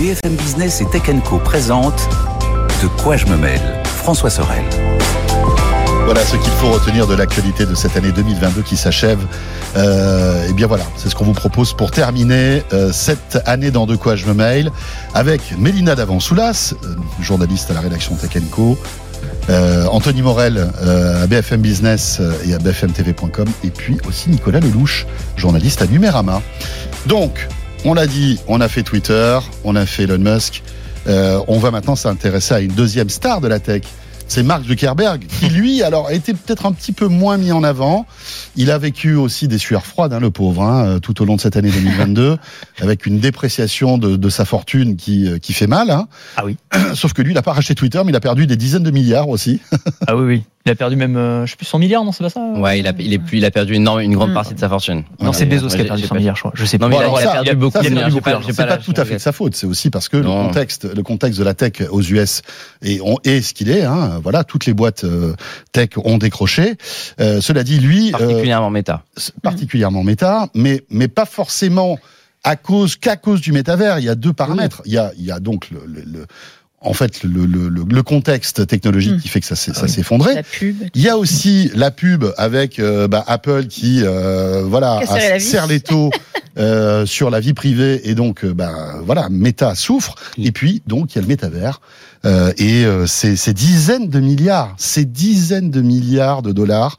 BFM Business et Tech Co présentent De quoi je me mêle François Sorel. Voilà ce qu'il faut retenir de l'actualité de cette année 2022 qui s'achève. Euh, et bien voilà, c'est ce qu'on vous propose pour terminer euh, cette année dans De quoi je me mail avec Mélina Davansoulas, euh, journaliste à la rédaction Tech Co, euh, Anthony Morel euh, à BFM Business et à bfmtv.com et puis aussi Nicolas Lelouch, journaliste à Numérama. Donc, on l'a dit, on a fait Twitter, on a fait Elon Musk. Euh, on va maintenant s'intéresser à une deuxième star de la tech. C'est Mark Zuckerberg, qui lui, alors, a été peut-être un petit peu moins mis en avant. Il a vécu aussi des sueurs froides, hein, le pauvre, hein, euh, tout au long de cette année 2022, avec une dépréciation de, de sa fortune qui, euh, qui fait mal. Hein. Ah oui. Sauf que lui, il n'a pas racheté Twitter, mais il a perdu des dizaines de milliards aussi. Ah oui, oui. Il a perdu même, euh, je sais plus, 100 milliards, non, c'est pas ça Ouais, il a, il, est plus, il a perdu une, une grande Mm. partie de sa fortune. Non, c'est Bezos qui a perdu j'ai 100 pas- milliards, je crois. Je sais Non, pas. mais il a- il a ça, perdu ça, beaucoup. c'est- pas- pas tout à fait de sa faute, c'est aussi parce que le Non. contexte, le contexte de la tech aux US est, on- est ce qu'il est. Hein. Voilà, toutes les boîtes euh, tech ont décroché. Euh, cela dit, lui, euh, Particulièrement méta. c'est particulièrement méta, mais mais pas forcément à cause qu'à cause du métavers. Il y a deux paramètres. Il y a il y a donc le, le- le- en fait le, le, le, le contexte technologique Mm. qui fait que ça s'est Ah ça s'est effondré. Il y a aussi la pub avec euh, bah, Apple qui euh, voilà a serre les taux euh, sur la vie privée et donc euh, bah, voilà Meta souffre Mm. et puis donc il y a le métavers euh, et euh, c'est ces dizaines de milliards, ces dizaines de milliards de dollars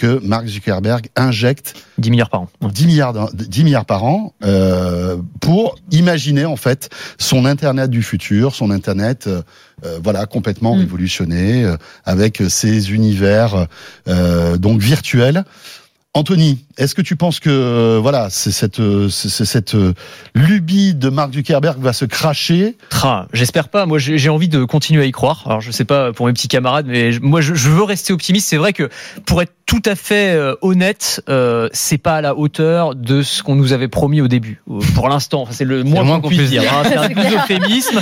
que Mark Zuckerberg injecte 10 milliards par an. Ouais. 10 milliards, d'un- 10 milliards par an euh, pour imaginer en fait son Internet du futur, son Internet euh, euh, voilà complètement Mm. révolutionné euh, avec ces univers donc virtuels. Anthony, est-ce que tu penses que euh, voilà, c'est cette euh, cette euh, lubie de Mark Zuckerberg va se cracher J'espère pas. Moi, j'ai envie de continuer à y croire. Alors, je sais pas pour mes petits camarades, mais je- moi, je, je veux rester optimiste. C'est vrai que pour être tout à fait euh, honnête, euh, c'est pas à la hauteur de ce qu'on nous avait promis au début. Euh, Pour l'instant, Enfin, c'est le moins, qu'on puisse dire. dire. hein. C'est un clair. euphémisme.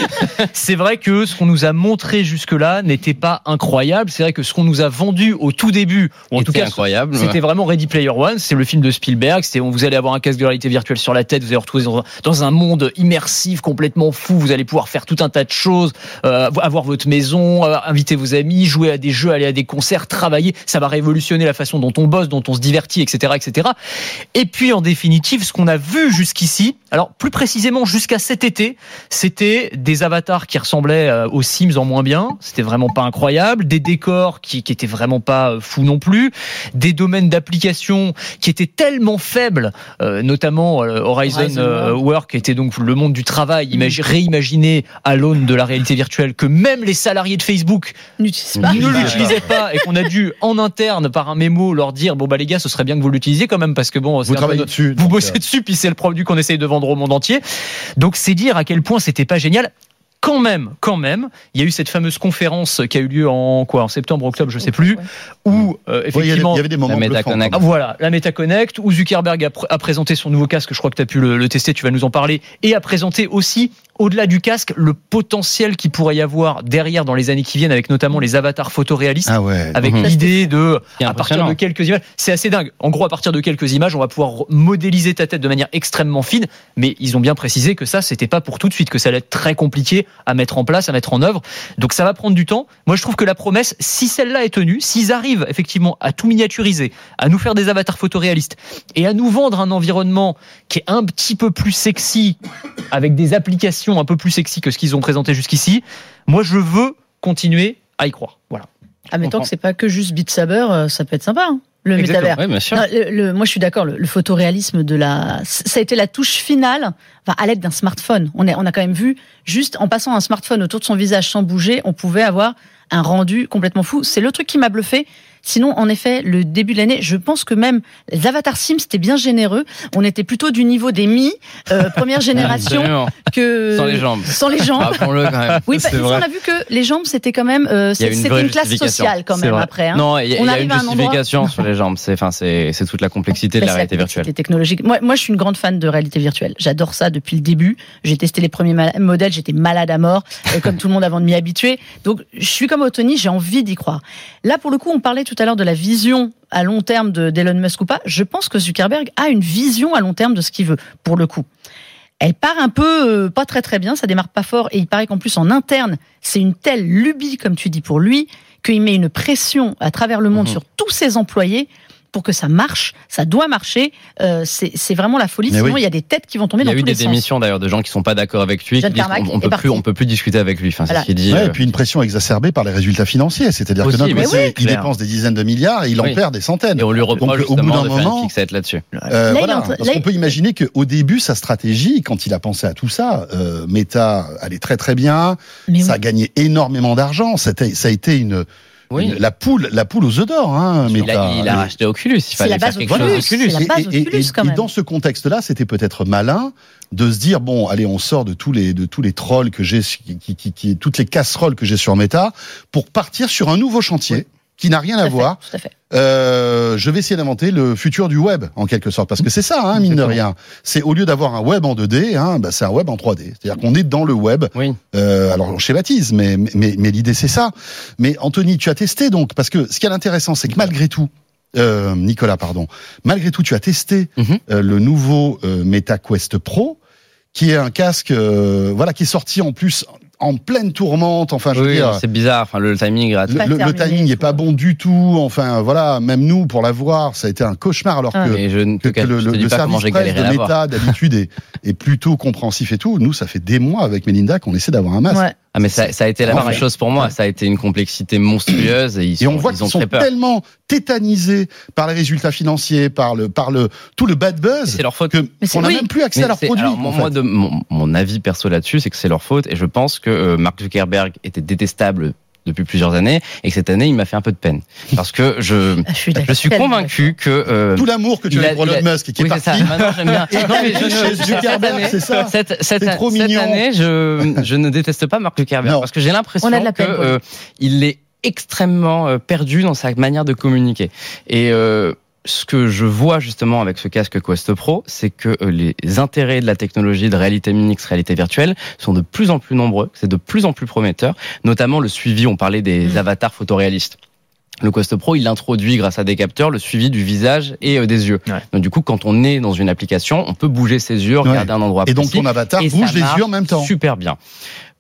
C'est vrai que ce qu'on nous a montré jusque-là n'était pas incroyable. C'est vrai que ce qu'on nous a vendu au tout début, ou en tout cas, c'était vraiment Ready Player One, c'est le film de Spielberg, c'était vous allez avoir un casque de réalité virtuelle sur la tête, vous allez retrouver dans, un monde immersif complètement fou, vous allez pouvoir faire tout un tas de choses, euh, avoir votre maison, euh, inviter vos amis, jouer à des jeux, aller à des concerts, travailler, ça va révolutionner la façon dont on bosse, dont on se divertit, etc., etc. Et puis en définitive, ce qu'on a vu jusqu'ici, alors plus précisément jusqu'à cet été, c'était des avatars qui ressemblaient euh, aux Sims en moins bien, c'était vraiment pas incroyable, des décors qui, qui étaient vraiment pas fous non plus, des domaines d'application qui étaient tellement faibles, euh, notamment euh, Horizon, Horizon euh, Work était donc le monde du travail imagi- réimaginé à l'aune de la réalité virtuelle que même les salariés de Facebook N'utilise pas. ne l'utilisaient pas et qu'on a dû en interne par un mémo leur dire bon bah les gars ce serait bien que vous l'utilisiez quand même parce que bon c'est Vous travaillez dessus. vous bossez euh, dessus, puis c'est le produit qu'on essaye de vendre au monde entier. Donc c'est dire à quel point c'était pas génial. Quand même, quand même, il y a eu cette fameuse conférence qui a eu lieu en quoi, en septembre, octobre, je sais plus, où euh, ouais, il y, avait, effectivement. il y avait des moments La MetaConnect. Ah, Voilà, la MetaConnect, où Zuckerberg a, pr- a présenté son nouveau casque, je crois que tu as pu le, le tester, tu vas nous en parler, et a présenté aussi, au-delà du casque, le potentiel qu'il pourrait y avoir derrière dans les années qui viennent, avec notamment les avatars photoréalistes, Ah ouais. avec l'idée de, C'est à partir de quelques images, c'est assez dingue. En gros, à partir de quelques images, on va pouvoir modéliser ta tête de manière extrêmement fine, mais ils ont bien précisé que ça, c'était pas pour tout de suite, que ça allait être très compliqué à mettre en place, à mettre en œuvre. Donc ça va prendre du temps. Moi, je trouve que la promesse, si celle-là est tenue, s'ils arrivent effectivement à tout miniaturiser, à nous faire des avatars photoréalistes et à nous vendre un environnement qui est un petit peu plus sexy, avec des applications un peu plus sexy que ce qu'ils ont présenté jusqu'ici, moi, je veux continuer à y croire. Voilà. Ah, mais tant que c'est pas que juste Beat Saber, euh, ça peut être sympa, hein, le Exactement. métavers. Oui, bien sûr. Non, le- le- moi, je suis d'accord. Le, le photoréalisme de la, ça a été la touche finale, enfin, à l'aide d'un smartphone. On, est, on a quand même vu, juste en passant un smartphone autour de son visage sans bouger, on pouvait avoir un rendu complètement fou. C'est le truc qui m'a bluffé. Sinon, en effet, le début de l'année, je pense que même les avatars Sims, c'était bien généreux. On était plutôt du niveau des Mi, euh, première génération, que Sans les jambes. Sans les jambes. Rappelons-le quand même. Oui, parce qu'on vrai. a vu que les jambes, c'était quand même, euh, une classe sociale quand même après. hein. Non, il y a, On y a arrive une à un endroit- justification sur les jambes. C'est, enfin, c'est, c'est toute la complexité de la réalité complexité virtuelle. technologique. Moi, moi, je suis une grande fan de réalité virtuelle. J'adore ça depuis le début. J'ai testé les premiers modèles, j'étais malade à mort, euh, comme tout le monde avant de m'y habituer. Donc, je suis comme Anthony, j'ai envie d'y croire. Là, pour le coup, on parlait tout à l'heure de la vision à long terme de d'Elon Musk ou pas. Je pense que Zuckerberg a une vision à long terme de ce qu'il veut, pour le coup. Elle part un peu euh, pas très très bien, ça démarre pas fort et il paraît qu'en plus en interne, c'est une telle lubie comme tu dis pour lui qu'il met une pression à travers le monde Mhm. sur tous ses employés pour que ça marche, ça doit marcher. Euh, c'est vraiment la folie. Mais Sinon, oui. il y a des têtes qui vont tomber Il y dans a eu tous des les sens. démissions d'ailleurs de gens qui sont pas d'accord avec lui, qui disent on, on peut plus, on peut plus discuter avec lui. Enfin, c'est Voilà. ce qu'il dit. Ouais, euh, et puis une pression exacerbée par les résultats financiers. C'est-à-dire que oui, il clair. dépense des dizaines de milliards et il en Oui. perd des centaines. Et on lui reproche Donc, au bout d'un moment- là-dessus. Euh, Là, voilà, parce qu'on peut imaginer qu'au début, sa stratégie, quand il a pensé à tout ça, euh, Meta allait très très bien, Mais ça a gagné énormément d'argent, ça a été une, Oui. la poule, la poule aux œufs d'or, hein, Il Meta. a, il a Et- racheté Oculus. Il fallait la faire base quelque Oculus. chose la base et, et- Oculus, et- quand et même. dans ce contexte-là, c'était peut-être malin de se dire bon, allez, on sort de tous les de tous les trolls que j'ai, qui, qui, qui, qui- toutes les casseroles que j'ai sur Meta, pour partir sur un nouveau chantier qui n'a rien Tout à fait, voir. tout à fait. Euh, je vais essayer d'inventer le futur du web en quelque sorte, parce que c'est ça, hein, mine de rien. C'est au lieu d'avoir un web en 2D, hein, bah, c'est un web en 3D. C'est-à-dire qu'on est dans le web. Oui. Euh, alors on schématise, mais mais, mais l'idée c'est ça. Mais Anthony, tu as testé donc, parce que ce qui est intéressant, c'est que malgré tout. Euh, Nicolas, pardon. Malgré tout, tu as testé Mhm. euh, le nouveau euh, MetaQuest Pro, qui est un casque, euh, voilà, qui est sorti en plus en pleine tourmente. Enfin, je veux Oui, dire, c'est bizarre. Enfin, le timing est le, Pas le- timing je est pas bon du tout. Enfin, voilà, même nous pour l'avoir, ça a été un cauchemar. Alors Ah. que, Et je ne te, que, que le, je service presse de. Meta d'habitude est, est plutôt compréhensif et tout. Nous, ça fait des mois avec Melinda qu'on essaie d'avoir un masque. Ouais. Ah, mais ça, ça a été la même chose pour moi. Ça a été une complexité monstrueuse et ils, Et on sont- voit ils qu'ils ont sont très peur. tellement tétanisés par les résultats financiers, par le, par le, tout le bad buzz, C'est leur faute. que on n'a oui. même plus accès Mais à leurs produits. alors, en moi, fait. moi, de, mon, mon avis perso là-dessus, c'est que c'est leur faute. Et je pense que euh, Mark Zuckerberg était détestable depuis plusieurs années et que cette année, il m'a fait un peu de peine. Parce que je, Ah, Je suis, je suis tellement convaincu que... euh, Tout l'amour que tu as a- pour Elon Musk qui oui, est c'est ça. parti. Maintenant, j'aime bien. Non, mais je ne- cette ça. Cette, cette, trop année, je, je ne déteste pas Mark Zuckerberg Non. parce que j'ai l'impression que euh, il est extrêmement euh, perdu dans sa manière de communiquer. Et euh, ce que je vois justement avec ce casque Quest Pro, c'est que euh, les intérêts de la technologie de réalité mixte, réalité virtuelle, sont de plus en plus nombreux, c'est de plus en plus prometteur, notamment le suivi, on parlait des Mm. avatars photoréalistes. Le Quest Pro, il introduit grâce à des capteurs le suivi du visage et euh, des yeux. Ouais. Donc du coup, quand on est dans une application, on peut bouger ses yeux, regarder un endroit Et donc précis, ton avatar et bouge les yeux en même temps. Super bien.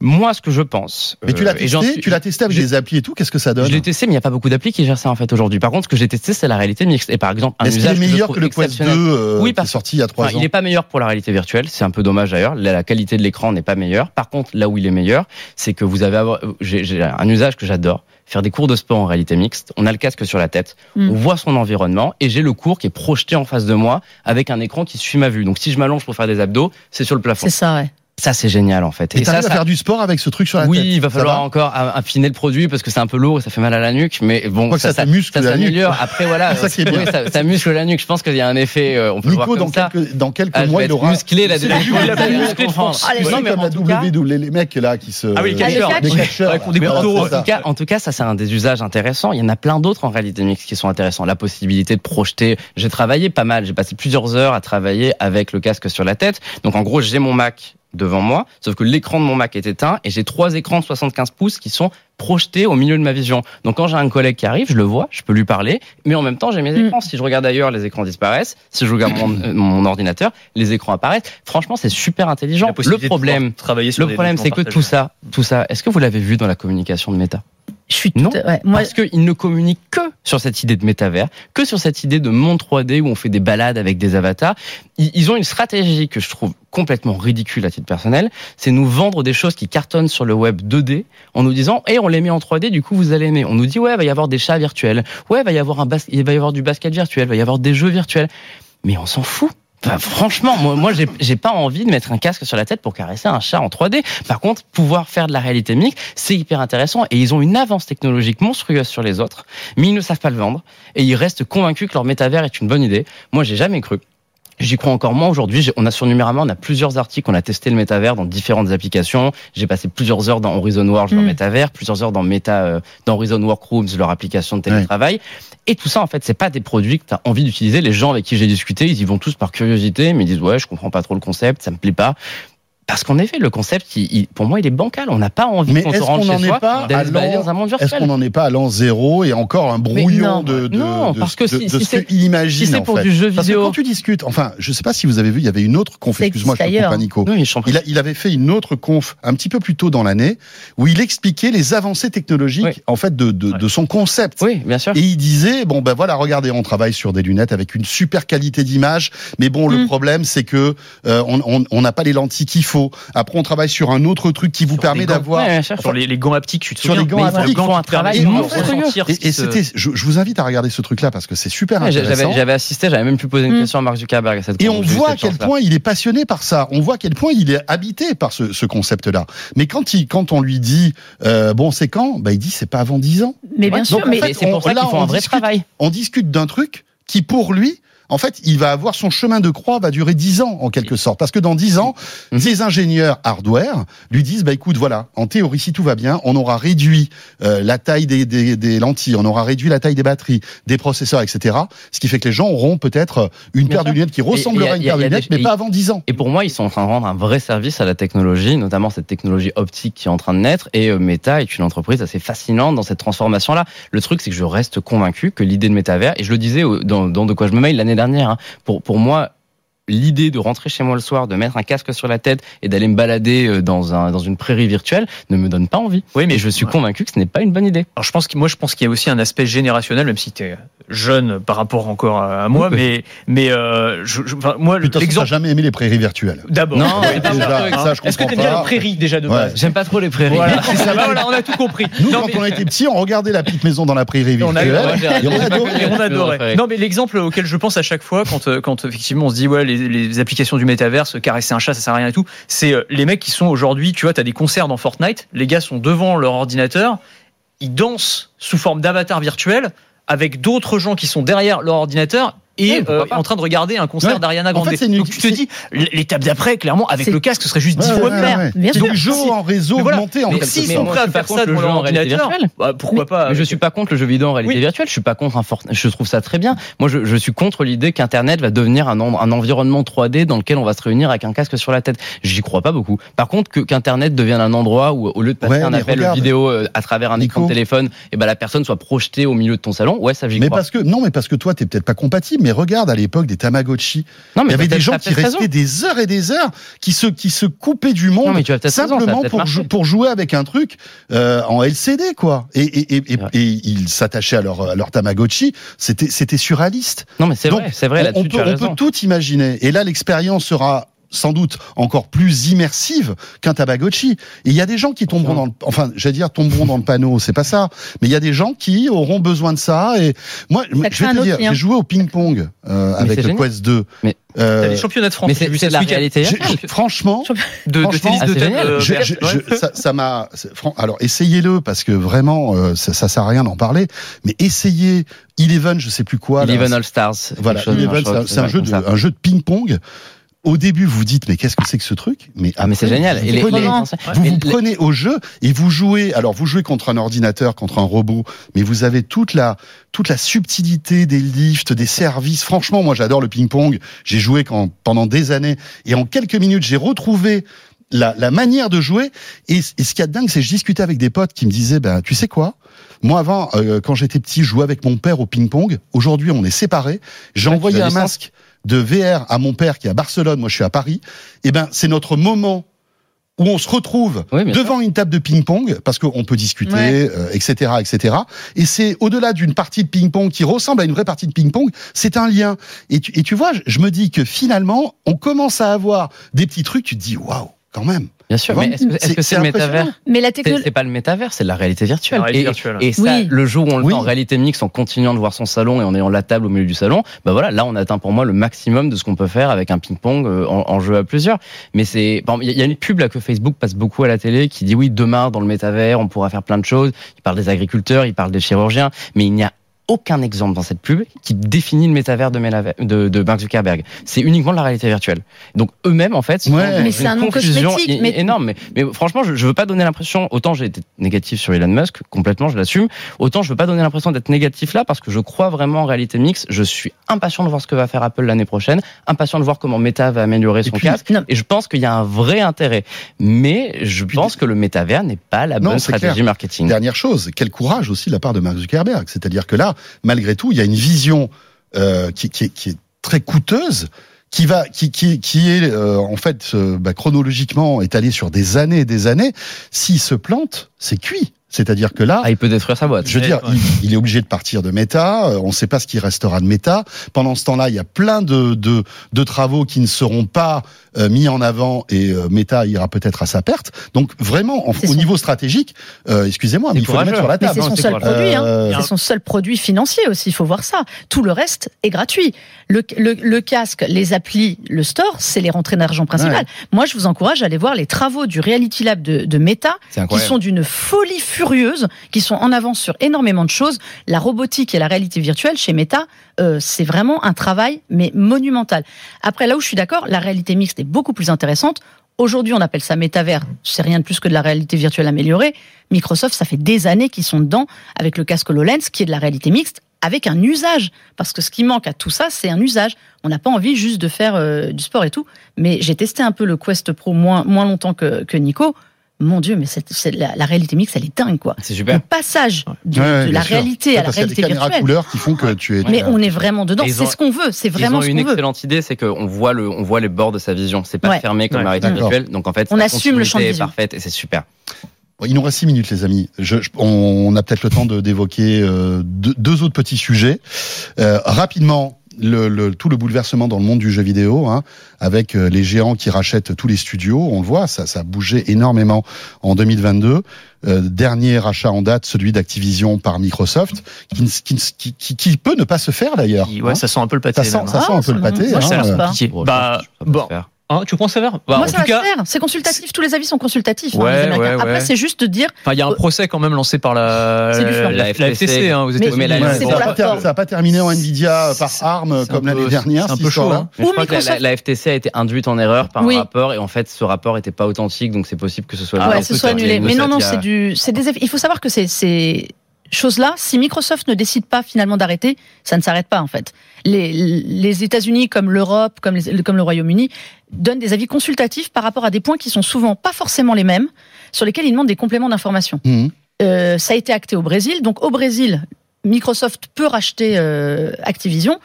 Moi, ce que je pense. Mais tu euh, l'as j'en testé, suis- tu l'as testé avec des applis et tout. Qu'est-ce que ça donne je l'ai testé, mais il n'y a pas beaucoup d'applis qui gèrent ça en fait aujourd'hui. Par contre, ce que j'ai testé, c'est la réalité mixte. Et par exemple, un Est-ce qu'il est que meilleur que le Quest 2 exceptionnel. euh, Oui, qui est parce- sorti il y a trois Enfin, ans il n'est pas meilleur pour la réalité virtuelle, c'est un peu dommage d'ailleurs. La, la qualité de l'écran n'est pas meilleure. Par contre, là où il est meilleur, c'est que vous avez avoir- j'ai j'ai un usage que j'adore, faire des cours de sport en réalité mixte. On a le casque sur la tête, Mm. on voit son environnement et j'ai le cours qui est projeté en face de moi avec un écran qui suit ma vue. Donc si je m'allonge pour faire des abdos, c'est sur le plafond. C'est ça, ouais. Ça c'est génial en fait. Et ça, à ça- faire du sport avec ce truc sur la oui, tête il va Ça falloir encore a- affiner le produit parce que c'est un peu lourd et ça fait mal à la nuque. Mais bon, ça te muscle ça la nuque. Après voilà, C'est ça qui est bien. oui, ça, ça muscle la nuque. Je pense qu'il y a un effet. euh, on peut le voir Nico, comme dans ça. quelques, dans quelques Ah, mois, il aura. musclé. C'est la- Vous la- allez musclé de comprendre. France. Allez, Tu sais, Non, mais la tout cas- W, les, mecs là qui se. Ah oui, les Ah, catcheurs. c'est En ça. tout, cas, ça c'est un des usages intéressants. Il y en a plein d'autres en réalité mixte qui sont intéressants. La possibilité de projeter. J'ai travaillé pas mal. J'ai passé plusieurs heures à travailler avec le casque sur la tête. Donc en gros, j'ai mon Mac devant moi, sauf que l'écran de mon Mac est éteint et j'ai trois écrans de 75 pouces qui sont projetés au milieu de ma vision. Donc quand j'ai un collègue qui arrive, je le vois, je peux lui parler, mais en même temps j'ai mes Mm. écrans. Si je regarde ailleurs, les écrans disparaissent. Si je regarde mon, euh, mon ordinateur, les écrans apparaissent. Franchement, c'est super intelligent. La Le possibilité de problème, travailler sur le problème, c'est que tout ça, tout ça, est-ce que vous l'avez vu dans la communication de Meta? Je suis tout Non. à- ouais, moi, Parce qu'ils ne communiquent que sur cette idée de métavers, que sur cette idée de monde 3D où on fait des balades avec des avatars. Ils ont une stratégie que je trouve complètement ridicule à titre personnel, c'est nous vendre des choses qui cartonnent sur le web 2D en nous disant "Et on les met en 3D, du coup vous allez aimer." On nous dit "Ouais, il va y avoir des chats virtuels. Ouais, il va y avoir un bas- il va y avoir du basket virtuel, il va y avoir des jeux virtuels." Mais on s'en fout. Franchement, moi, moi j'ai- j'ai pas envie de mettre un casque sur la tête pour caresser un chat en 3D. Par contre, pouvoir faire de la réalité mixte, c'est hyper intéressant et ils ont une avance technologique monstrueuse sur les autres, mais ils ne savent pas le vendre et ils restent convaincus que leur métavers est une bonne idée. Moi, j'ai jamais cru. J'y crois encore moins aujourd'hui. J'ai- On a sur Numérama, on a plusieurs articles, on a testé le métavers dans différentes applications. J'ai passé plusieurs heures dans Horizon World, leur Mm. métavers, plusieurs heures dans Meta, euh, dans Horizon Workrooms, leur application de télétravail. Et tout ça, en fait, c'est pas des produits que tu as envie d'utiliser. Les gens avec qui j'ai discuté, ils y vont tous par curiosité, mais ils disent ouais, je comprends pas trop le concept, ça me plaît pas. Parce qu'en effet, le concept, il- il- pour moi, il est bancal. On n'a pas envie Mais qu'on est-ce se rende qu'on n'en chez est soi d'aller dans un monde Est-ce qu'on n'en est pas à l'an zéro et encore un brouillon non. de, de, Non, de- parce que si- de si ce c'est- imagine si pour fait. du jeu Parce que vidéo. quand tu discutes, enfin, je sais pas si vous avez vu, il y avait une autre conf, excuse-moi, je ailleurs. pas, Nico. Oui. Il, a- il avait fait une autre conf un petit peu plus tôt dans l'année où il expliquait les avancées technologiques Oui. en fait de, de, de son concept. Oui, bien sûr. Et il disait bon ben voilà regardez on travaille sur des lunettes avec une super qualité d'image mais bon le Mm. problème c'est que euh, on on- on n'a pas les lentilles qu'il faut après on travaille sur un autre truc qui vous Sur permet gants. d'avoir Ouais. Sur les, les gants haptiques, tu te Sur les gants haptiques, le gant ils font un travail et, c'était je, je vous invite à regarder ce truc là parce que c'est super Ouais, intéressant J'avais assisté, j'avais même pu poser une Mm. question à Mark Zuckerberg à cette Et on voit à quel point il est passionné par ça. On voit à quel point il est habité par ce, ce concept-là. Mais quand il, quand on lui dit, euh, bon, c'est quand? Ben il dit, c'est pas avant 10 ans. Mais bien sûr, mais c'est on- pour ça qu'il faut un vrai travail. On discute d'un truc qui, pour lui, en fait, il va avoir son chemin de croix va durer 10 ans en quelque sorte, parce que dans 10 ans, Mhm. ces ingénieurs hardware lui disent, bah écoute, voilà, en théorie, si tout va bien, on aura réduit euh, la taille des, des, des lentilles, on aura réduit la taille des batteries, des processeurs, etc. Ce qui fait que les gens auront peut-être une Bien paire de lunettes qui Et- ressemblera à une paire de lunettes, mais pas avant 10 ans. Et pour moi, ils sont en train de rendre un vrai service à la technologie, notamment cette technologie optique qui est en train de naître. Et euh, Meta est une entreprise assez fascinante dans cette transformation-là. Le truc, c'est que je reste convaincu que l'idée de métavers, et je le disais dans, dans De quoi je me mail l'année hein, pour, pour moi, l'idée de rentrer chez moi le soir, de mettre un casque sur la tête et d'aller me balader euh, dans, un, dans une prairie virtuelle ne me donne pas envie. Oui, mais Et je suis ouais. convaincu que ce n'est pas une bonne idée. Alors je pense que moi je pense qu'il y a aussi un aspect générationnel, même si tu es jeune par rapport encore à moi, Oui. mais mais euh, je, je- enfin, moi l'exemple jamais aimé les prairies virtuelles? d'abord. Non, Ouais, c'est pas déjà, hein. ça, je Est-ce que t'aimes bien les prairies déjà de Ouais. base? J'aime pas trop les prairies. Voilà, voilà, on a tout compris. Nous, Non, quand mais- on était petits, on regardait la petite maison dans la prairie On a- virtuelle. et on adorait. Et on adorait. Non, mais l'exemple auquel je pense à chaque fois, quand, euh, quand effectivement on se dit, ouais, les, les applications du métaverse, caresser un chat, ça sert à rien et tout, c'est euh, les mecs qui sont aujourd'hui, tu vois, t'as des concerts dans Fortnite, les gars sont devant leur ordinateur, ils dansent sous forme d'avatar virtuel avec d'autres gens qui sont derrière leur ordinateur et Ouais, euh, en train de regarder un concert Ouais. d'Ariana En Grande. fait, c'est une- Donc tu te dis, l'étape d'après, clairement, avec le casque, ce serait juste Ouais, 10 ouais, fois ouais, mieux. ouais. Bien C'est sûr. du jeu en réseau Mais voilà. augmenté en Mais s'ils sont prêts à faire ça en réalité ordinateur, virtuelle. bah, pourquoi Mais- pas mais je suis pas contre le jeu vidéo en réalité Oui. virtuelle. Je suis pas contre un Fortnite. Je trouve ça très bien. Moi, je, je suis contre l'idée qu'Internet va devenir un, en- un environnement 3D dans lequel on va se réunir avec un casque sur la tête. J'y crois pas beaucoup. Par contre, que qu'Internet devienne un endroit où, au lieu de passer un mais appel regarde. vidéo euh, à travers un écran de téléphone, et ben la personne soit projetée au milieu de ton salon, ouais, ça j'y Mais crois. parce que non, mais parce que toi, t'es peut-être pas compatible. Mais regarde à l'époque des Tamagotchi, non, il y avait des gens qui restaient raison. des heures et des heures, qui se qui se coupaient du monde Non, mais tu as peut-être raison, ça a simplement pour marché. jou- pour jouer avec un truc euh, en LCD quoi. Et et et, et, vrai. et ils s'attachaient à leur à leur Tamagotchi. C'était c'était surréaliste. Non, mais c'est vrai, c'est vrai on, on peut on peut tout imaginer. Et là, l'expérience sera sans doute encore plus immersive qu'un Tamagotchi. Et il y a des gens qui tomberont dans le, enfin, j'allais dire tomberont dans le panneau, c'est pas ça. Mais il y a des gens qui auront besoin de ça. Et moi, je vais te dire, j'ai joué au ping-pong euh, avec le. Quest 2. Mais- Euh, les championnats de France. Mais c'est de ce la réalité j'ai- virtuelle. franchement, de, de Franchement, tennis ah, de génial. euh, je- ça, ça m'a. Alors, essayez-le parce que vraiment, euh, ça, ça sert à rien d'en parler. Mais essayez Eleven, je sais plus quoi. là, Eleven All Stars. Voilà, c'est jeu de, un jeu de ping-pong. Au début, vous dites, mais qu'est-ce que c'est que ce truc? Mais Ah, mais c'est génial. Vous, Et les- prenez, les- vous, vous les- prenez au jeu et vous jouez. Alors, vous jouez contre un ordinateur, contre un robot, mais vous avez toute la toute la subtilité des lifts, des services. Franchement, moi, j'adore le ping-pong. J'ai joué quand, pendant des années et en quelques minutes, j'ai retrouvé la, la manière de jouer. Et, et ce qu'il y a de dingue, c'est que je discutais avec des potes qui me disaient, ben, tu sais quoi? Moi, avant, euh, quand j'étais petit, je jouais avec mon père au ping-pong. Aujourd'hui, on est séparés. J'ai envoyé un masque de VR à mon père qui est à Barcelone. Moi, je suis à Paris. Et ben, c'est notre moment où on se retrouve Oui, devant une table de ping-pong parce qu'on peut discuter, Ouais. euh, etc., etc. Et c'est au-delà d'une partie de ping-pong qui ressemble à une vraie partie de ping-pong, c'est un lien. Et tu, et tu vois, je- je me dis que finalement, on commence à avoir des petits trucs. Tu te dis, waouh, quand même. Bien sûr, mais est-ce que- c'est- le métavers Mais la C'est technologie. c'est pas le métavers, c'est la réalité virtuelle. La réalité et, virtuelle. et ça, Oui. le jour où on le Oui. fait en réalité mixte, en continuant de voir son salon et en ayant la table au milieu du salon, bah voilà, là on atteint pour moi le maximum de ce qu'on peut faire avec un ping-pong euh, en, en jeu à plusieurs. Mais c'est, il y a une pub là que Facebook passe beaucoup à la télé qui dit oui, demain dans le métavers, on pourra faire plein de choses. Il parle des agriculteurs, il parle des chirurgiens, mais il n'y a aucun exemple dans cette pub qui définit le métavers de, Mela- de, de Mark Zuckerberg. C'est uniquement de la réalité virtuelle. Donc eux-mêmes, en fait, sont Ouais. Mais c'est un confusion mais- énorme. Mais, mais franchement, je, je veux pas donner l'impression. Autant j'ai été négatif sur Elon Musk, complètement, je l'assume. Autant je veux pas donner l'impression d'être négatif là, parce que je crois vraiment en réalité mixte. Je suis impatient de voir ce que va faire Apple l'année prochaine, impatient de voir comment Meta va améliorer son puis- casque. Non. Et je pense qu'il y a un vrai intérêt. Mais je Puis- pense que le métavers n'est pas la Non, bonne stratégie clair. marketing. Dernière chose, quel courage aussi de la part de Mark Zuckerberg. C'est-à-dire que là, malgré tout, il y a une vision euh, qui, qui est, qui est très coûteuse, qui va, qui, qui, qui est euh, en fait euh, bah, chronologiquement étalée sur des années et des années. S'il se plante, c'est cuit. C'est-à-dire que là, Ah, il peut détruire sa boîte. je veux dire, Ouais. il, il est obligé de partir de Meta. On ne sait pas ce qui restera de Meta. Pendant ce temps-là, il y a plein de, de, de travaux qui ne seront pas euh, mis en avant et euh, Meta ira peut-être à sa perte. Donc vraiment, en- au son- niveau stratégique, euh, excusez-moi, mais il faut le mettre sur la table. c'est hein. son seul courageux. produit, hein. C'est son seul produit financier aussi, il faut voir ça. Tout le reste est gratuit. Le, le, le casque, les applis, le store, c'est les rentrées d'argent principales. Moi, je vous encourage à aller voir les travaux du Reality Lab de, de Meta, qui sont d'une folie furieuse, qui sont en avance sur énormément de choses. La robotique et la réalité virtuelle chez Meta, c'est vraiment un travail, mais monumental. Après, là où je suis d'accord, la réalité mixte est beaucoup plus intéressante. Aujourd'hui, on appelle ça métavers. C'est rien de plus que de la réalité virtuelle améliorée. Microsoft, ça fait des années qu'ils sont dedans avec le casque HoloLens, qui est de la réalité mixte, avec un usage. Parce que ce qui manque à tout ça, c'est un usage. On n'a pas envie juste de faire euh, du sport et tout. Mais j'ai testé un peu le Quest Pro moins, longtemps que Nico. Mon Dieu, mais c'est, la, la réalité mixte, elle est dingue, quoi. C'est Le super. passage de, ouais, ouais, de bien la sûr. réalité Ouais, à la parce qu'il y a des réalité caméras virtuelle. couleurs qui font que tu es. Mais on est vraiment dedans. C'est ce qu'on veut. C'est Ils vraiment ont ce une qu'on veut. excellente idée, c'est qu'on voit le, on voit les bords de sa vision. C'est pas Ouais. fermé comme Ouais. la réalité virtuelle. Donc en fait, On la assume le champ de vision. parfaite et c'est super. Il nous reste six minutes, les amis. Je, je- on a peut-être le temps de- d'évoquer euh, deux, deux autres petits sujets. Euh, rapidement, le, le- tout le bouleversement dans le monde du jeu vidéo, hein, avec euh, les géants qui rachètent tous les studios. On le voit, ça, ça a bougé énormément en 2022. Euh, dernier rachat en date, celui d'Activision par Microsoft, qui, ne- qui, qui, qui- peut ne pas se faire d'ailleurs. Ouais, hein. ça sent un peu le pâté. ça sent, ça sent un peu le pâté. moi, hein. ça pas. Bah, bon. Hein, tu penses sévère bah, Moi, En ça tout va cas, se faire. C'est consultatif. Tous les avis sont consultatifs. hein, Ouais, ouais, Après, ouais. c'est juste de dire. enfin, il y a un procès quand même lancé par la, FTC hein, aux Mais- États-Unis. mais là, Ouais, c'est ça n'a pas, terminé en Nvidia par arme comme l'année dernière. c'est un peu chaud, hein. Ou crois que la, Microsoft- la- la FTC a été induite en erreur par Oui. un rapport et en fait ce rapport était pas authentique donc c'est possible que ce soit ouais, un ce peu soit sorti. annulé. Mais non, non, c'est du, c'est des effets. Il faut savoir que c'est, ces choses-là, si Microsoft ne décide pas finalement d'arrêter, ça ne s'arrête pas en fait. Les, les États-Unis, comme l'Europe, comme, les- comme le Royaume-Uni, donnent des avis consultatifs par rapport à des points qui sont souvent pas forcément les mêmes, sur lesquels ils demandent des compléments d'information. Mhm. Euh, ça a été acté au Brésil. Donc au Brésil, Microsoft peut racheter euh, Activision.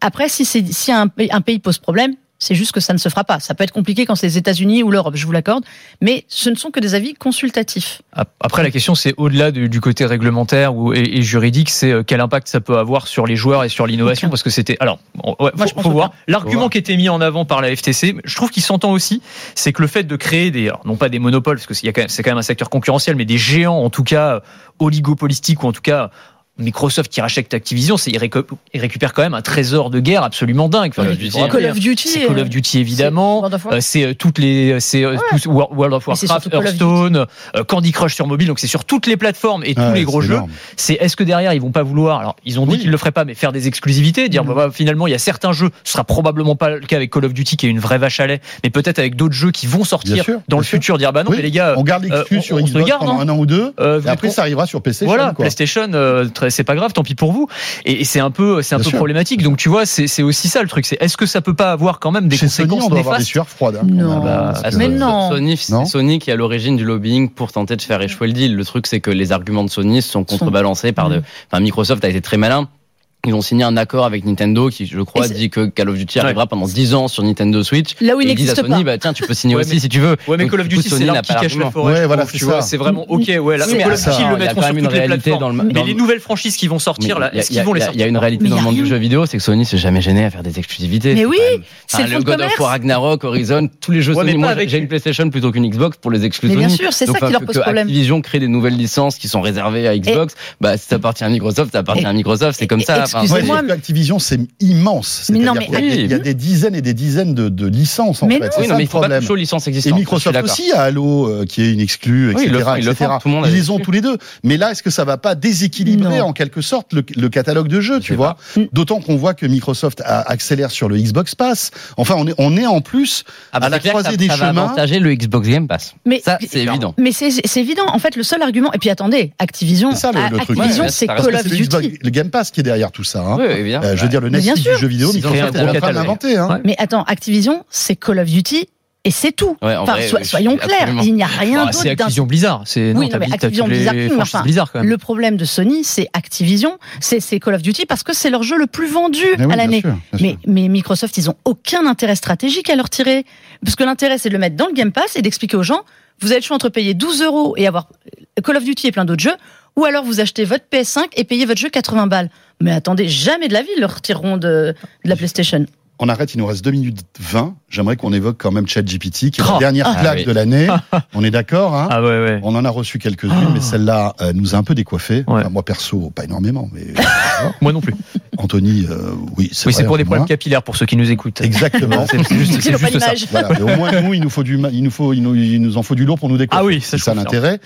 Après, si, un pays pose problème, c'est juste que ça ne se fera pas. Ça peut être compliqué quand c'est les États-Unis ou l'Europe, je vous l'accorde. Mais ce ne sont que des avis consultatifs. Après, la question, c'est au-delà du, du côté réglementaire ou, et, juridique, c'est euh, quel impact ça peut avoir sur les joueurs et sur l'innovation, parce que c'était. Alors, bon, ouais, Moi, je faut, pense faut voir. L'argument qui était mis en avant par la FTC, je trouve qu'il s'entend aussi, c'est que le fait de créer des, alors, non pas des monopoles, parce que c'est quand même- c'est quand même un secteur concurrentiel, mais des géants, en tout cas oligopolistiques ou en tout cas Microsoft qui rachète Activision, c'est il, récu- il récupère quand même un trésor de guerre absolument dingue. Enfin, Duty. rappeler, Call of Duty. c'est Call euh, of Duty évidemment. c'est World of Warcraft. Euh, c'est euh, toutes les, c'est euh, World of c'est Warcraft. Hearthstone, euh, Candy Crush sur mobile. Donc c'est sur toutes les plateformes et tous Ouais, les gros c'est jeux. C'est est-ce que derrière ils vont pas vouloir Alors ils ont dit Oui. qu'ils le feraient pas, mais faire des exclusivités, dire Mhm. bah, bah, finalement il y a certains jeux, ce sera probablement pas le cas avec Call of Duty qui est une vraie vache à lait, mais peut-être avec d'autres jeux qui vont sortir sûr, dans le sûr. futur, dire bah non Oui, mais les gars, on garde euh, sur on- on se Xbox garde, pendant hein. un an ou deux. euh, Et après, ça arrivera sur PC. voilà. PlayStation, c'est pas grave, tant pis pour vous. Et, et c'est un peu, c'est un Bien peu sûr. problématique. Donc tu vois, c'est aussi ça le truc. C'est est-ce que ça peut pas avoir quand même des Chez Sony, conséquences on doit avoir des sueurs froides. hein, Non. bah, Ah, Mais non. Sony, Non. Sony qui est à l'origine du lobbying pour tenter de faire échouer le deal. Le truc, c'est que les arguments de Sony sont contrebalancés par de. Mm. Enfin, Microsoft a été très malin. Ils ont signé un accord avec Nintendo qui, je crois, dit que Call of Duty Ouais. arrivera pendant 10 ans sur Nintendo Switch. Là où il Et ils disent à n'existe Sony, pas. bah tiens, tu peux signer Ouais, aussi mais- si tu veux. Ouais, mais Donc, Call of Duty, Sony c'est l'arbre qui cache la forêt. Ouais, voilà, tu vois, c'est vraiment ok. Ouais, là, C'est Call of. Duty, ils le quand sur toutes une les réalité plateformes. dans le- Mais les le- nouvelles franchises qui vont sortir là, est-ce qu'ils vont les sortir Il y a une réalité dans le monde du jeu vidéo, c'est que Sony s'est jamais gêné à faire des exclusivités. Mais oui, c'est le God of commerce. War, Ragnarok, Horizon, tous les jeux Sony. Moi, j'ai une PlayStation plutôt qu'une Xbox pour les exclus Mais bien Sony. sûr, c'est ça Donc, qui enfin, leur que- pose problème. Activision crée des nouvelles licences qui sont réservées à Xbox. Bah, si ça appartient à Microsoft, ça appartient à Microsoft. C'est comme ça. Excusez-moi, Ouais, Activision, c'est immense. Mais non, C'est-à-dire mais- qu'il y a- il y a des dizaines et des dizaines de, de licences en Mais fait. non. C'est Oui, ça non, mais le il faut pas problème. toucher aux licences Et existantes. Microsoft je suis aussi a Halo euh, qui est une exclue, Oui, etc. ils le font, ils le etc. font, tout le monde Ils a les ont tous les deux. Mais là, est-ce que ça va pas déséquilibrer Non. en quelque sorte le, le catalogue de jeux, Je tu vois pas. D'autant qu'on voit que Microsoft a- accélère sur le Xbox Pass. Enfin, on est, on est en plus Ah bah, à la croisée ça- des ça va avantager le Xbox Game Pass. Mais Ça, c'est évident. Mais c'est c'est évident. En fait, le seul argument. Et puis attendez, Activision, C'est ça, le- le truc. Activision, c'est Call of que c'est le, Duty. Le Game Pass qui est derrière tout ça. hein. Oui. Euh, je veux dire, le Netflix du jeu vidéo, Microsoft est un en train l'inventer. Hein. Ouais. Mais attends, Activision, c'est Call of Duty et c'est tout. Ouais, en Enfin, vrai, so- soyons clairs, absolument- il n'y a rien Ah, d'autre. c'est Activision Blizzard. C'est Oui, non, mais Activision Blizzard enfin, Blizzard quand même. Le problème de Sony, c'est Activision, c'est Call of Duty parce que c'est leur jeu le plus vendu Mais oui, à l'année. Mais, mais Microsoft, ils ont aucun intérêt stratégique à leur tirer. Parce que l'intérêt, c'est de le mettre dans le Game Pass et d'expliquer aux gens, vous avez le choix entre payer 12 euros et avoir Call of Duty et plein d'autres jeux, ou alors vous achetez votre PS5 et payez votre jeu 80 balles. Mais attendez, jamais de la vie, ils le retireront de, de la PlayStation. On arrête, il nous reste 2 minutes 20. J'aimerais qu'on évoque quand même ChatGPT, qui est Oh. la dernière Ah, claque oui. de l'année. On est d'accord, hein? Ah ouais, ouais. On en a reçu quelques-unes, Ah. mais celle-là euh, nous a un peu décoiffé. Ouais. Enfin, moi perso, pas énormément, mais Moi non plus. Anthony, euh, oui, c'est Oui, c'est pour peu problèmes capillaires pour ceux qui nous écoutent. Exactement. C'est juste, pas juste ça. Voilà, mais au moins nous, il nous faut du, il nous faut, il nous, il nous en faut du lourd pour nous décoiffer. Ah oui, ça, c'est ça l'intérêt.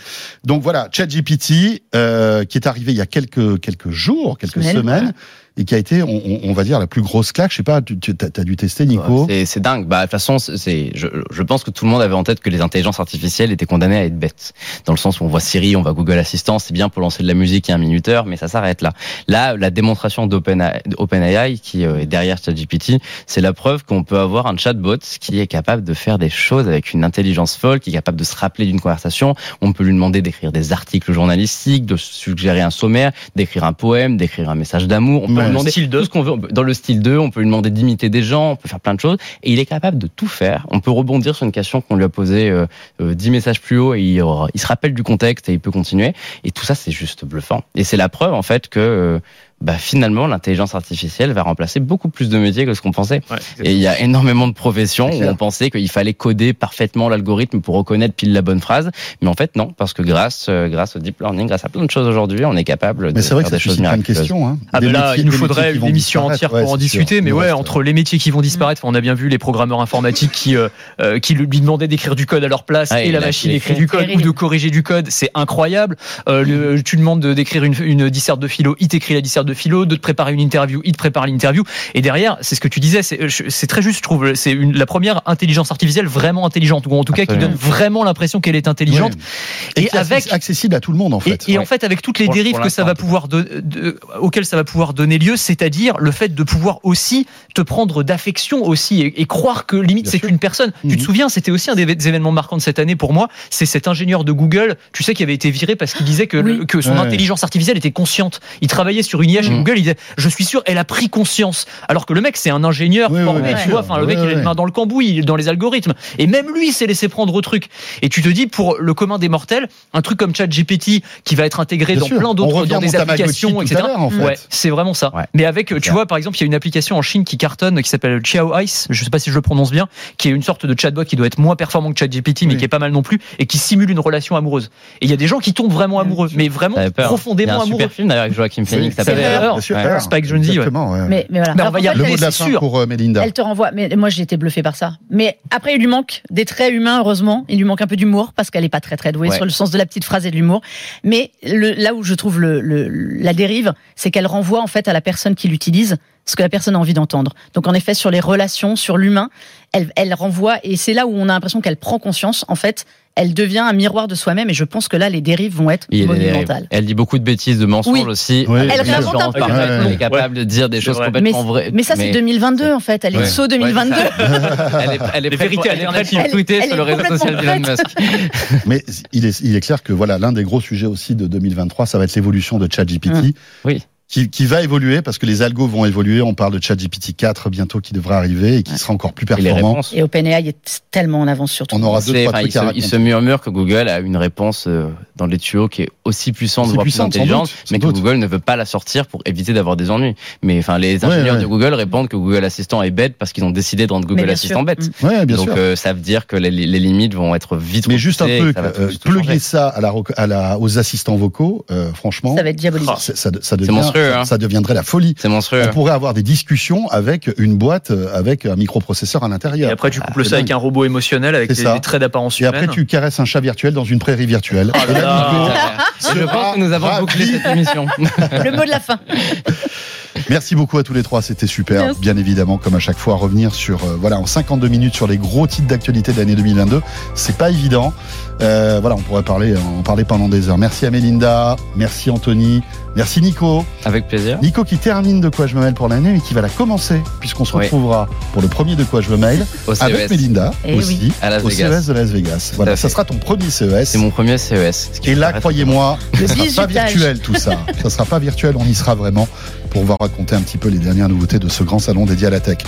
Donc voilà, ChatGPT euh, qui est arrivé il y a quelques quelques jours, quelques Semaines, semaines, et qui a été, on, on- va dire, la plus grosse claque. Je sais pas, tu, as, dû tester, Nico. C'est- dingue. Bah, de toute façon, c'est, je, je pense que tout le monde avait en tête que les intelligences artificielles étaient condamnées à être bêtes. Dans le sens où on voit Siri, on voit Google Assistant, c'est bien pour lancer de la musique et un minuteur, mais ça s'arrête là. Là, la démonstration d'OpenAI, OpenAI, qui euh, est derrière ChatGPT, c'est la preuve qu'on peut avoir un chatbot qui est capable de faire des choses avec une intelligence folle, qui est capable de se rappeler d'une conversation. On peut lui demander d'écrire des articles journalistiques, de suggérer un sommaire, d'écrire un poème, d'écrire un message d'amour. Ouais. lui demander Style tout ce qu'on veut. On peut- Dans le style 2, on peut lui demander d'imiter des gens, on peut faire plein de choses. Et il est capable de tout faire. On peut rebondir sur une question qu'on lui a posée euh, euh, 10 messages plus haut et il, aura- il se rappelle du contexte et il peut continuer. Et tout ça, c'est juste bluffant. Et c'est la preuve, en fait, que euh, bah, finalement, l'intelligence artificielle va remplacer beaucoup plus de métiers que ce qu'on pensait. Ouais, Et il y a énormément de professions où on pensait qu'il fallait coder parfaitement l'algorithme pour reconnaître pile la bonne phrase. Mais en fait, non, parce que grâce, euh, grâce au deep learning, grâce à plein de choses aujourd'hui, on est capable de Mais c'est vrai faire que ça des choses suscite plein de miraculeuses. questions. Hein. Ah ben là, métiers- il nous faudrait une émission entière Ouais, pour en sûr. discuter, mais ouais, entre les métiers qui vont disparaître, on a bien vu les programmeurs informatiques qui euh, euh, qui lui demandaient d'écrire du code à leur place Ah, et la machine écrit du code ou de corriger du code, c'est incroyable. Euh, le- tu demandes de d'écrire une, une disserte de philo, il t'écrit la disserte de philo, de te préparer une interview, il te prépare l'interview. Et derrière, c'est ce que tu disais, c'est c'est très juste, je trouve. C'est la première intelligence artificielle vraiment intelligente, ou en tout cas qui donne vraiment l'impression qu'elle est intelligente. Et, Et qui est avec accessible à tout le monde en fait. et en Ouais. fait, avec toutes les Pour- dérives pour que ça va pouvoir de, de- auxquelles ça va pouvoir donner lieu, c'est-à-dire le fait de pouvoir aussi te prendre d'affection aussi et, et croire que limite c'est qu'une personne. Tu te Mhm. souviens, c'était aussi un des des événements marquants de cette année pour moi. C'est cet ingénieur de Google, tu sais, qui avait été viré parce qu'il disait que, le- Oui. que son Ouais. intelligence artificielle était consciente. Il travaillait sur une IA chez Mhm. Google. Il disait, je suis sûr, elle a pris conscience. Alors que le mec, c'est un ingénieur Oui, formé, tu vois. Enfin, le mec, il a une main dans le cambouis, il est dans les algorithmes. Et même lui s'est laissé prendre au truc. Et tu te dis, pour le commun des mortels, un truc comme ChatGPT qui va être intégré Bien dans sûr. plein d'autres, dans des applications, etc. en fait. Ouais, c'est vraiment ça. Ouais. Mais avec, tu vois, par exemple, il y a une application en Chine qui cartonne, qui s'appelle Chiao Ice. Je sais pas si je le prononce bien, qui est une sorte de chatbot qui doit être moins performant que ChatGPT, mais Oui. qui est pas mal non plus, et qui simule une relation amoureuse. Et il y a des gens qui tombent vraiment amoureux, mais vraiment. Il y a profondément un amoureux. super film d'ailleurs avec Joachim Phoenix. Spike Jonze, ouais. Mais, mais voilà. Mais on va y Le mot de la c'est fin sûr. pour euh, Mélinda. Elle te renvoie. Mais moi, j'ai été bluffée par ça. Mais après, il lui manque des traits humains, heureusement. Il lui manque un peu d'humour parce qu'elle est pas très très douée Ouais. sur le sens de la petite phrase et de l'humour. Mais le, là où je trouve le, le- la dérive, c'est qu'elle renvoie en fait à la personne qui l'utilise ce que la personne a envie d'entendre. Donc en effet, sur les relations, sur l'humain, elle, elle renvoie et c'est là où on a l'impression qu'elle prend conscience. En fait, elle devient un miroir de soi-même et je pense que là, les dérives vont être monumentales. Elle dit beaucoup de bêtises, de mensonges Oui. aussi. Oui. Elle, réinvente un peu. elle est capable de dire des choses vrai. complètement vraies. Mais ça, c'est 2022 en fait. Elle est Ouais. saut 2022. Elle est, elle est Les vérités alternatives. sur le réseau social d'Elon complètement Musk. Mais il est, il est clair que voilà l'un des gros sujets aussi de 2023, ça va être l'évolution de ChatGPT. Hum. Oui. Qui, qui va évoluer parce que les algos vont évoluer. On parle de ChatGPT 4 bientôt qui devra arriver et qui sera encore plus performant. Et OpenAI est tellement en avance sur tout. On aura deux trois enfin, il, trucs à se, il se murmure que Google a une réponse euh, dans les tuyaux qui est aussi puissante, Aussi voire plus intelligente, doute, mais que doute. Google ne veut pas la sortir pour éviter d'avoir des ennuis. Mais enfin, les ingénieurs ouais. de Google répondent que Google Assistant est bête parce qu'ils ont décidé de rendre Google Assistant sûr. bête. Mm. Ouais, bien Donc sûr. euh, ça veut dire que les, les limites vont être vite Mais juste un truc, euh, plugger ça à la, rec- à la, aux assistants vocaux, euh, franchement, Ça va être diabolique. ça, ça, ça devient monstrueux. hein. ça deviendrait la folie. C'est monstrueux. On pourrait avoir des discussions avec une boîte euh, avec un microprocesseur à Et l'intérieur. après, tu couples c'est ça avec un robot émotionnel avec des, traits d'apparence Et après, humaine. tu caresses un chat virtuel dans une prairie virtuelle. Oh là Et Je pense que nous avons ravi. bouclé cette émission. Le mot de la fin. Merci beaucoup à tous les trois, c'était super. Merci. Bien évidemment, comme à chaque fois, revenir sur euh, voilà en 52 minutes sur les gros titres d'actualité de l'année 2022, c'est pas évident. Euh, voilà, on pourrait parler en parler pendant des heures. Merci à Mélinda, merci Anthony, merci Nico. Avec plaisir. Nico qui termine de quoi je me mêle pour l'année, mais qui va la commencer puisqu'on se Oui. retrouvera pour le premier de quoi je me mêle Au avec CES. Mélinda Eh aussi oui. À Las au Vegas. CES de Las Vegas. Voilà, ça fait. sera ton premier CES. C'est mon premier CES. ce qui Et là, croyez-moi, ça sera pas virtuel tout ça. Ça sera pas virtuel, on y sera vraiment pour vous raconter un petit peu les dernières nouveautés de ce grand salon dédié à la tech.